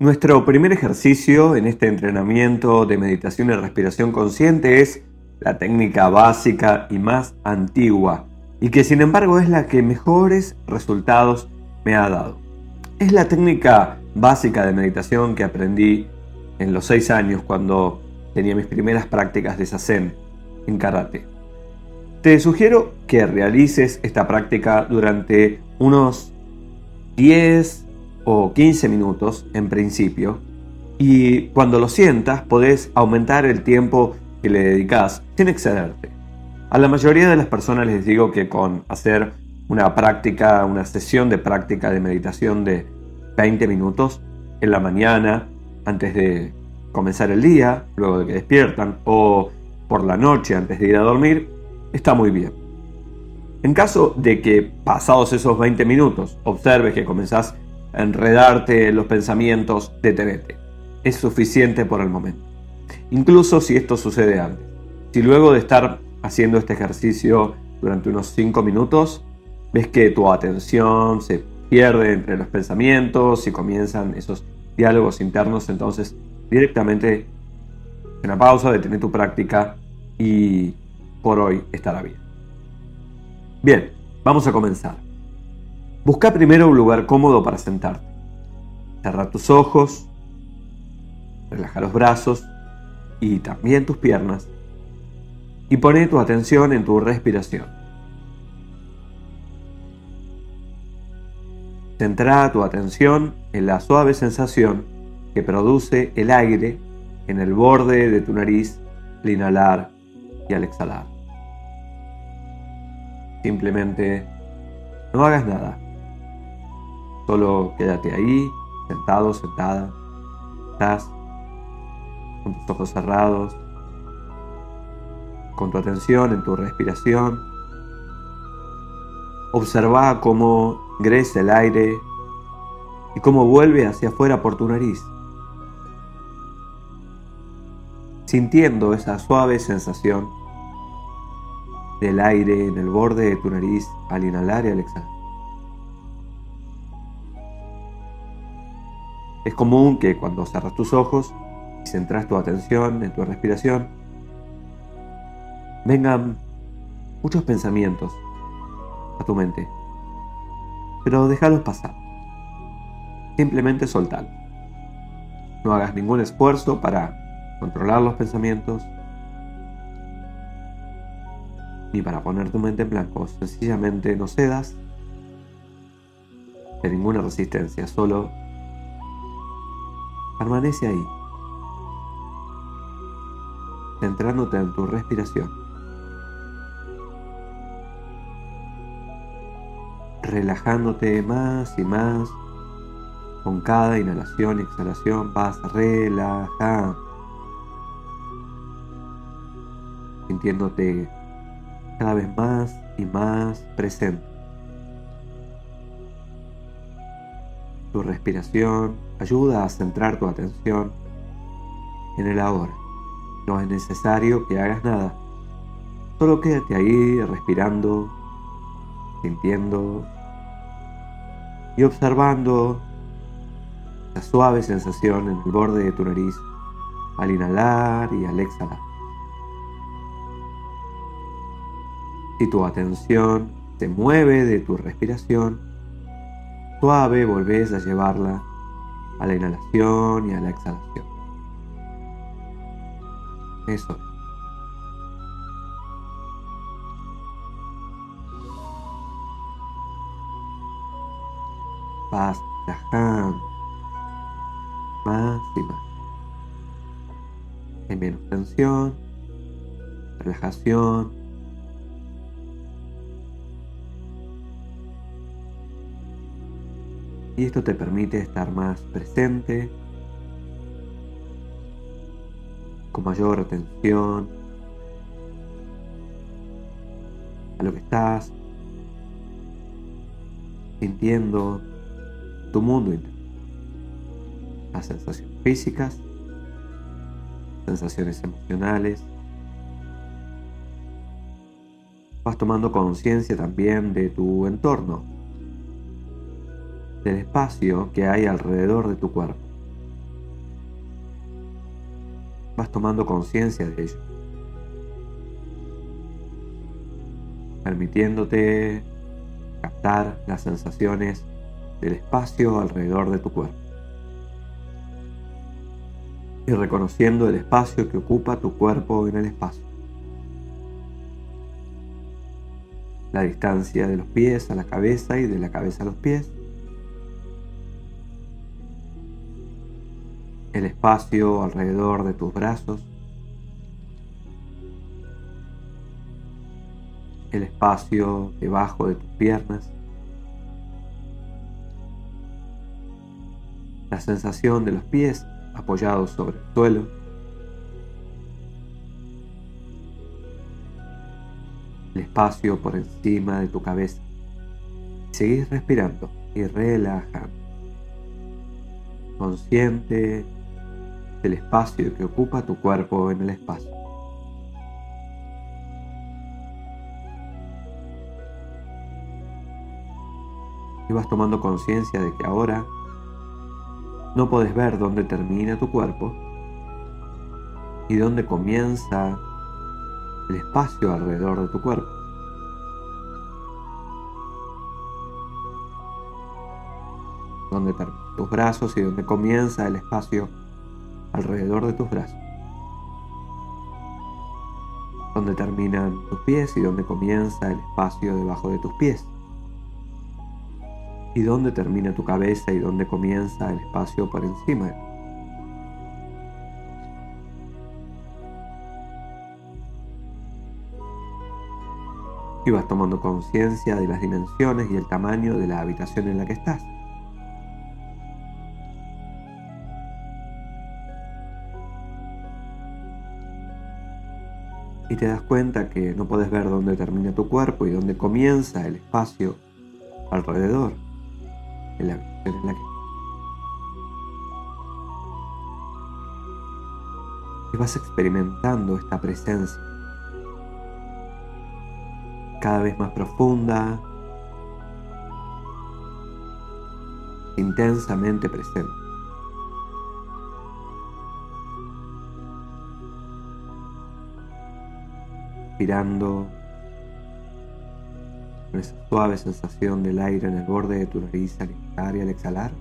Nuestro primer ejercicio en este entrenamiento de meditación y respiración consciente es la técnica básica y más antigua, y que sin embargo es la que mejores resultados me ha dado. Es la técnica básica de meditación que aprendí en los seis años cuando tenía mis primeras prácticas de sasen en karate. Te sugiero que realices esta práctica durante unos 10 o 15 minutos en principio y cuando lo sientas podés aumentar el tiempo que le dedicas sin excederte. A la mayoría de las personas les digo que con hacer una práctica, una sesión de práctica de meditación de 20 minutos en la mañana, antes de comenzar el día, luego de que despiertan, o por la noche antes de ir a dormir, está muy bien. En caso de que pasados esos 20 minutos observes que comenzás enredarte en los pensamientos, detenete. Es suficiente por el momento. Incluso si esto sucede antes. Si luego de estar haciendo este ejercicio durante unos 5 minutos, ves que tu atención se pierde entre los pensamientos y comienzan esos diálogos internos, entonces directamente una pausa, detén tu práctica y por hoy estará bien. Bien, vamos a comenzar. Busca primero un lugar cómodo para sentarte. Cerra tus ojos, relaja los brazos y también tus piernas y pone tu atención en tu respiración. Centra tu atención en la suave sensación que produce el aire en el borde de tu nariz al inhalar y al exhalar. Simplemente no hagas nada. Solo quédate ahí, sentado, sentada. Estás con tus ojos cerrados, con tu atención en tu respiración. Observa cómo ingresa el aire y cómo vuelve hacia afuera por tu nariz. Sintiendo esa suave sensación del aire en el borde de tu nariz al inhalar y al exhalar. Es común que cuando cerras tus ojos y centras tu atención en tu respiración, vengan muchos pensamientos a tu mente. Pero déjalos pasar. Simplemente soltar. No hagas ningún esfuerzo para controlar los pensamientos ni para poner tu mente en blanco. Sencillamente no cedas de ninguna resistencia, solo Permanece ahí, centrándote en tu respiración. Relajándote más y más con cada inhalación y exhalación vas relajando. Sintiéndote cada vez más y más presente. Tu respiración ayuda a centrar tu atención en el ahora. No es necesario que hagas nada. Solo quédate ahí respirando, sintiendo y observando la suave sensación en el borde de tu nariz al inhalar y al exhalar. Si tu atención se mueve de tu respiración, suave volvés a llevarla a la inhalación y a la exhalación. Eso. Vas relajando más y más. Hay menos tensión, relajación Y esto te permite estar más presente, con mayor atención a lo que estás sintiendo tu mundo interno. Las sensaciones físicas, sensaciones emocionales. Vas tomando conciencia también de tu entorno, del espacio que hay alrededor de tu cuerpo. vas tomando conciencia de ello. Permitiéndote captar las sensaciones del espacio alrededor de tu cuerpo. Y reconociendo el espacio que ocupa tu cuerpo en el espacio. La distancia de los pies a la cabeza y de la cabeza a los pies. El espacio alrededor de tus brazos. El espacio debajo de tus piernas. la sensación de los pies apoyados sobre el suelo. El espacio por encima de tu cabeza. Seguís respirando y relajando. Consciente del espacio que ocupa tu cuerpo en el espacio. Y vas tomando conciencia de que ahora no puedes ver dónde termina tu cuerpo y dónde comienza el espacio alrededor de tu cuerpo. Dónde terminan tus brazos y dónde comienza el espacio alrededor de tus brazos. Dónde terminan tus pies y dónde comienza el espacio debajo de tus pies y dónde termina tu cabeza y dónde comienza el espacio por encima. Y vas tomando conciencia de las dimensiones y el tamaño de la habitación en la que estás. Te das cuenta que no puedes ver dónde termina tu cuerpo y dónde comienza el espacio alrededor en la que vas experimentando esta presencia cada vez más profunda, intensamente presente. Respirando. Con esa suave sensación del aire en el borde de tu nariz al inhalar y al exhalar.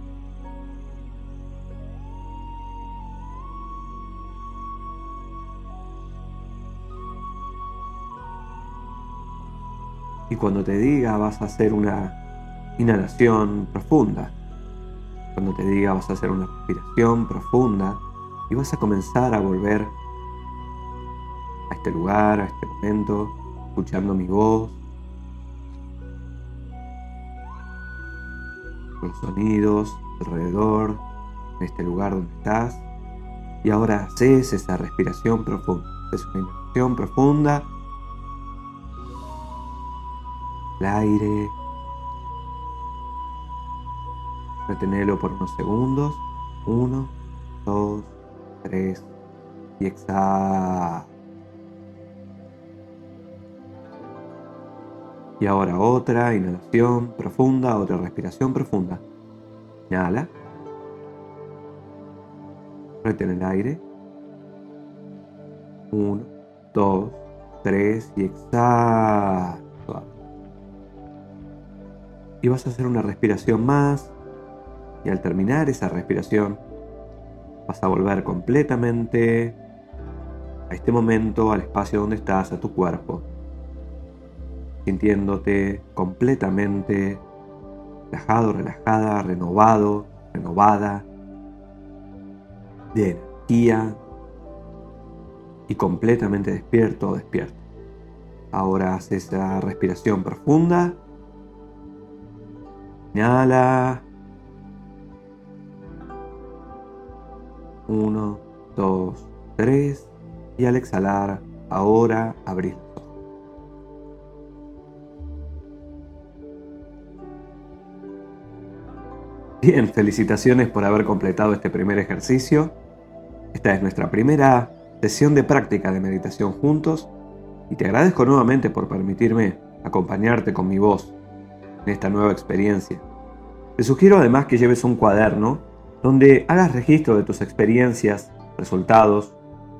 Y cuando te diga vas a hacer una inhalación profunda, cuando te diga vas a hacer una respiración profunda. Y vas a comenzar a volver a este lugar, a este escuchando mi voz, los sonidos alrededor, en este lugar donde estás. Y ahora haces esa respiración profunda. Es una inhalación profunda. El aire. Retenelo por unos segundos. Uno, dos, tres. Y exhala. Y ahora otra inhalación profunda, otra respiración profunda. Inhala. Retén el aire. Uno, dos, tres y exhala. Y vas a hacer una respiración más. Y al terminar esa respiración, vas a volver completamente a este momento, al espacio donde estás, a tu cuerpo sintiéndote completamente relajado, relajada, renovado, renovada, de energía y completamente despierto o despierto. Ahora haz esa respiración profunda. Inhala. Uno, dos, tres. Y al exhalar, ahora abrís Bien, felicitaciones por haber completado este primer ejercicio. Esta es nuestra primera sesión de práctica de meditación juntos y te agradezco nuevamente por permitirme acompañarte con mi voz en esta nueva experiencia. Te sugiero además que lleves un cuaderno donde hagas registro de tus experiencias, resultados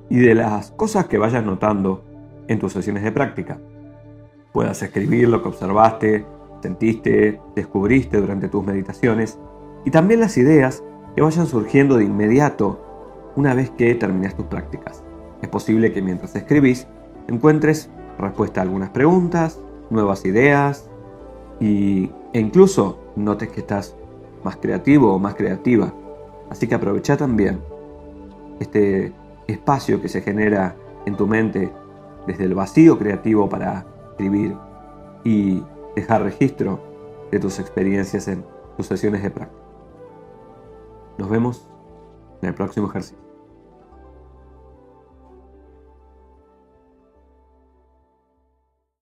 y de las cosas que vayas notando en tus sesiones de práctica. Puedas escribir lo que observaste, sentiste, descubriste durante tus meditaciones y también las ideas que vayan surgiendo de inmediato una vez que termines tus prácticas. Es posible que mientras escribís encuentres respuesta a algunas preguntas, nuevas ideas y, e incluso notes que estás más creativo o más creativa. Así que aprovecha también este espacio que se genera en tu mente desde el vacío creativo para escribir y dejar registro de tus experiencias en tus sesiones de práctica. Nos vemos en el próximo ejercicio.